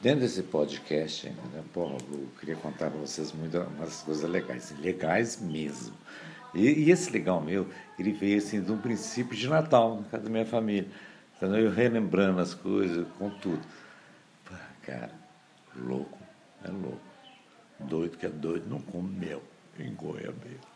Dentro desse podcast, né, porra, eu queria contar para vocês muitas umas coisas legais, legais mesmo. E, e, esse legal meu, ele veio assim de um princípio de Natal, na casa da minha família. Então eu relembrando as coisas, com tudo. Pô, cara, louco, é louco. Doido que é doido, não come mel em Goiabeira.